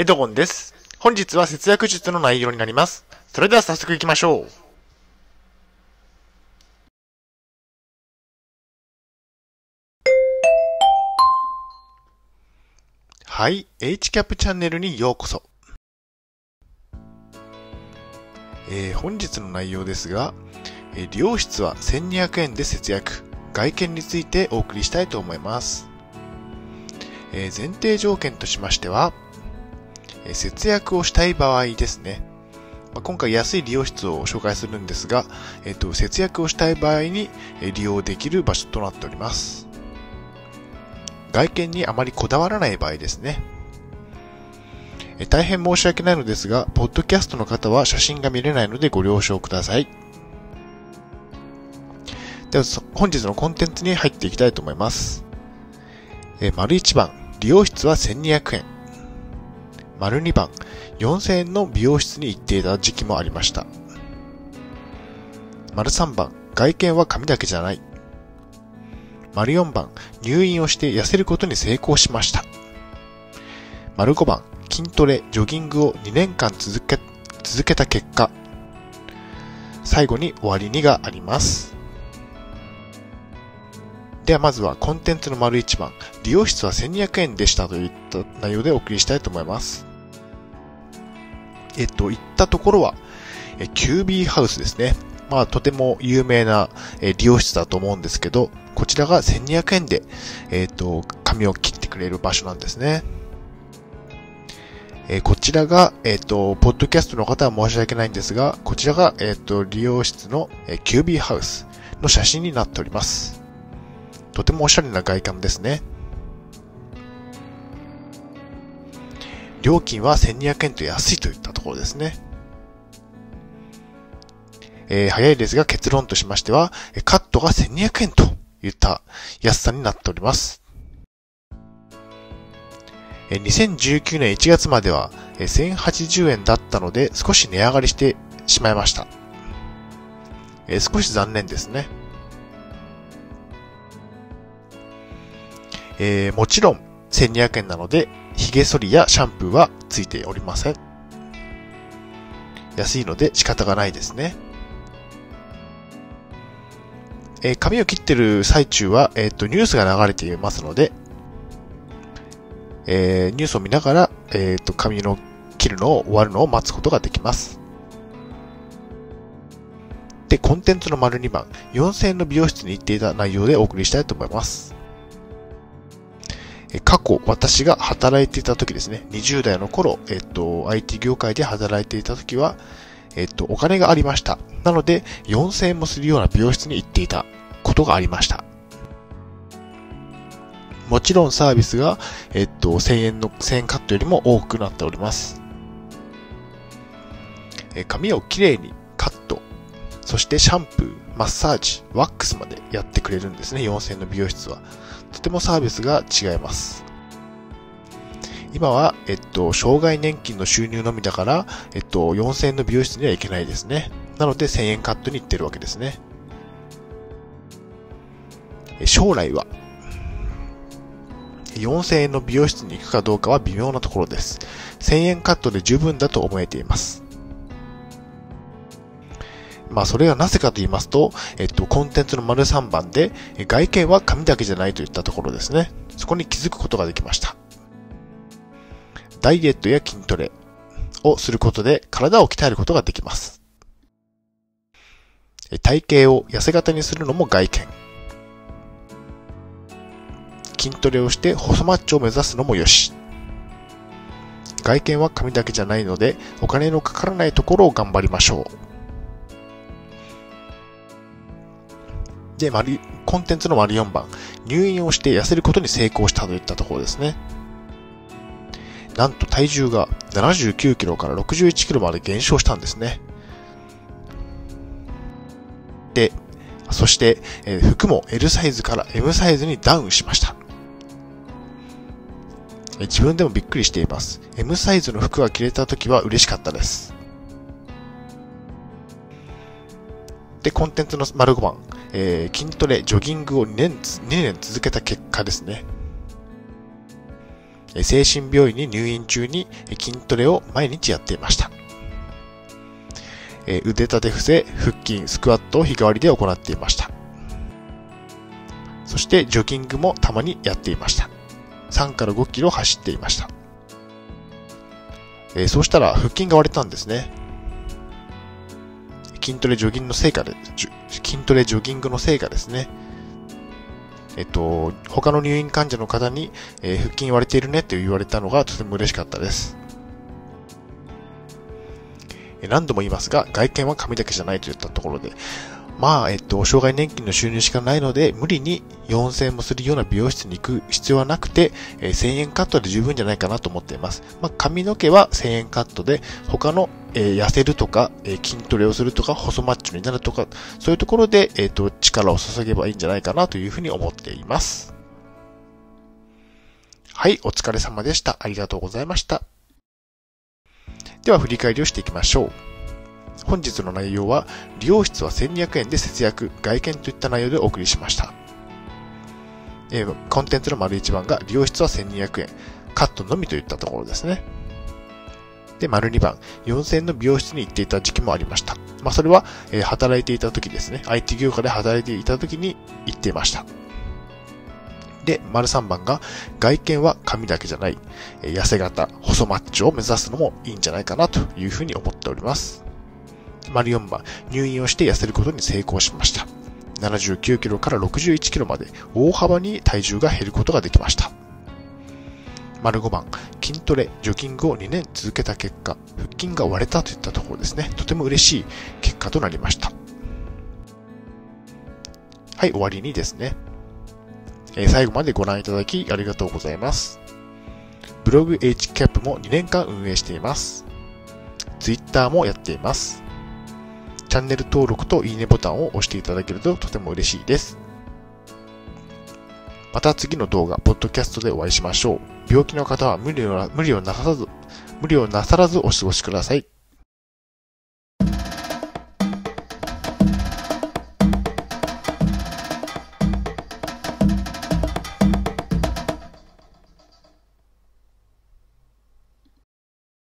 エドゴンです。本日は節約術の内容になります。それでは早速行きましょう。はい、HCAP チャンネルにようこそ。えー本日の内容ですが、えー利用室は1200円で節約、外見についてお送りしたいと思います。えー前提条件としましては、え節約をしたい場合ですね。まあ今回安い利用室を紹介するんですが、えっ、と、節約をしたい場合に利用できる場所となっております。外見にあまりこだわらない場合ですね。え大変申し訳ないのですが、ポッドキャストの方は写真が見れないのでご了承ください。では、本日のコンテンツに入っていきたいと思います。え丸1番、利用室は1200円。丸2番、4000円の美容室に行っていた時期もありました。丸3番、外見は髪だけじゃない。丸4番、入院をして痩せることに成功しました。丸5番、筋トレ、ジョギングを2年間続け、続けた結果。最後に終わりにがあります。ではまずはコンテンツの丸1番、利用室は1200円でしたといった内容でお送りしたいと思います。えっと、言ったところは、えキュービーハウスですね。まあ、とても有名なえ利用室だと思うんですけど、こちらが1200円で、えっと、髪を切ってくれる場所なんですね。えこちらが、えっ、と、ポッドキャストの方は申し訳ないんですが、こちらが、えっ、と、利用室の、えーキュービーハウスの写真になっております。とてもおしゃれな外観ですね。料金は1200円と安いといったところですね。えー早いですが結論としましては、カットが1200円といった安さになっております。2019年1月までは1080円だったので少し値上がりしてしまいました。少し残念ですね。えーもちろん1200円なので、髭剃りやシャンプーはついておりません。安いので仕方がないですね。えー髪を切ってる最中は、えっ、と、ニュースが流れていますので、えーニュースを見ながら、えっ、と、髪の切るのを終わるのを待つことができます。で、コンテンツの丸2番、4000円の美容室に行っていた内容でお送りしたいと思います。過去、私が働いていた時ですね、20代の頃、えっと、IT 業界で働いていた時は、えっと、お金がありました。なので、4000円もするような美容室に行っていたことがありました。もちろんサービスが、えっと、1000円の、1000円カットよりも多くなっております。え髪をきれいにカット、そしてシャンプー、マッサージ、ワックスまでやってくれるんですね、4000円の美容室は。とてもサービスが違います。今は、えっと、障害年金の収入のみだから、えっと、4000円の美容室には行けないですね。なので1000円カットに行ってるわけですね。将来は、4000円の美容室に行くかどうかは微妙なところです。1000円カットで十分だと思えています。まあ、それはなぜかと言いますと、えっと、コンテンツの丸3番で、外見は髪だけじゃないといったところですね。そこに気づくことができました。ダイエットや筋トレをすることで体を鍛えることができます。体型を痩せ型にするのも外見。筋トレをして細マッチョを目指すのもよし。外見は髪だけじゃないので、お金のかからないところを頑張りましょう。で、丸、コンテンツの丸4番、入院をして痩せることに成功したといったところですね。なんと体重が79キロから61キロまで減少したんですね。で、そして、えー服も L サイズから M サイズにダウンしました。自分でもびっくりしています。M サイズの服が着れた時は嬉しかったです。で、コンテンツの丸5番、えー筋トレ、ジョギングを2年、2年続けた結果ですね。え精神病院に入院中に筋トレを毎日やっていました。え腕立て伏せ、腹筋、スクワットを日替わりで行っていました。そしてジョギングもたまにやっていました。3から5キロ走っていました。えー、そうしたら腹筋が割れたんですね。筋トレジョギングの成果で、筋トレジョギングの成果ですね。えっと、他の入院患者の方に、えー、腹筋割れているねって言われたのがとても嬉しかったです。何度も言いますが、外見は髪だけじゃないといったところで、まあ、えっと、障害年金の収入しかないので、無理に4000円もするような美容室に行く必要はなくて、えー、1000円カットで十分じゃないかなと思っています。まあ、髪の毛は1000円カットで、他の、え、痩せるとか、え、筋トレをするとか、細マッチョになるとか、そういうところで、えっと、力を注げばいいんじゃないかなというふうに思っています。はい、お疲れ様でした。ありがとうございました。では、振り返りをしていきましょう。本日の内容は、利用室は1200円で節約、外見といった内容でお送りしました。えー、コンテンツの丸1番が、利用室は1200円、カットのみといったところですね。で、丸2番、4000の美容室に行っていた時期もありました。まあ、それは、えー、働いていた時ですね。IT 業界で働いていた時に行っていました。で、丸3番が、外見は髪だけじゃない、えー、痩せ型、細マッチョを目指すのもいいんじゃないかなというふうに思っております。丸4番、入院をして痩せることに成功しました。79キロから61キロまで大幅に体重が減ることができました。丸5番、筋トレ、ジョギングを2年続けた結果、腹筋が割れたといったところですね。とても嬉しい結果となりました。はい、終わりにですね。えー、最後までご覧いただきありがとうございます。ブログ HCAP も2年間運営しています。Twitter もやっています。チャンネル登録といいねボタンを押していただけるととても嬉しいです。また次の動画、ポッドキャストでお会いしましょう。病気の方は無理を無理をなさらず、無理をなさらずお過ごしください。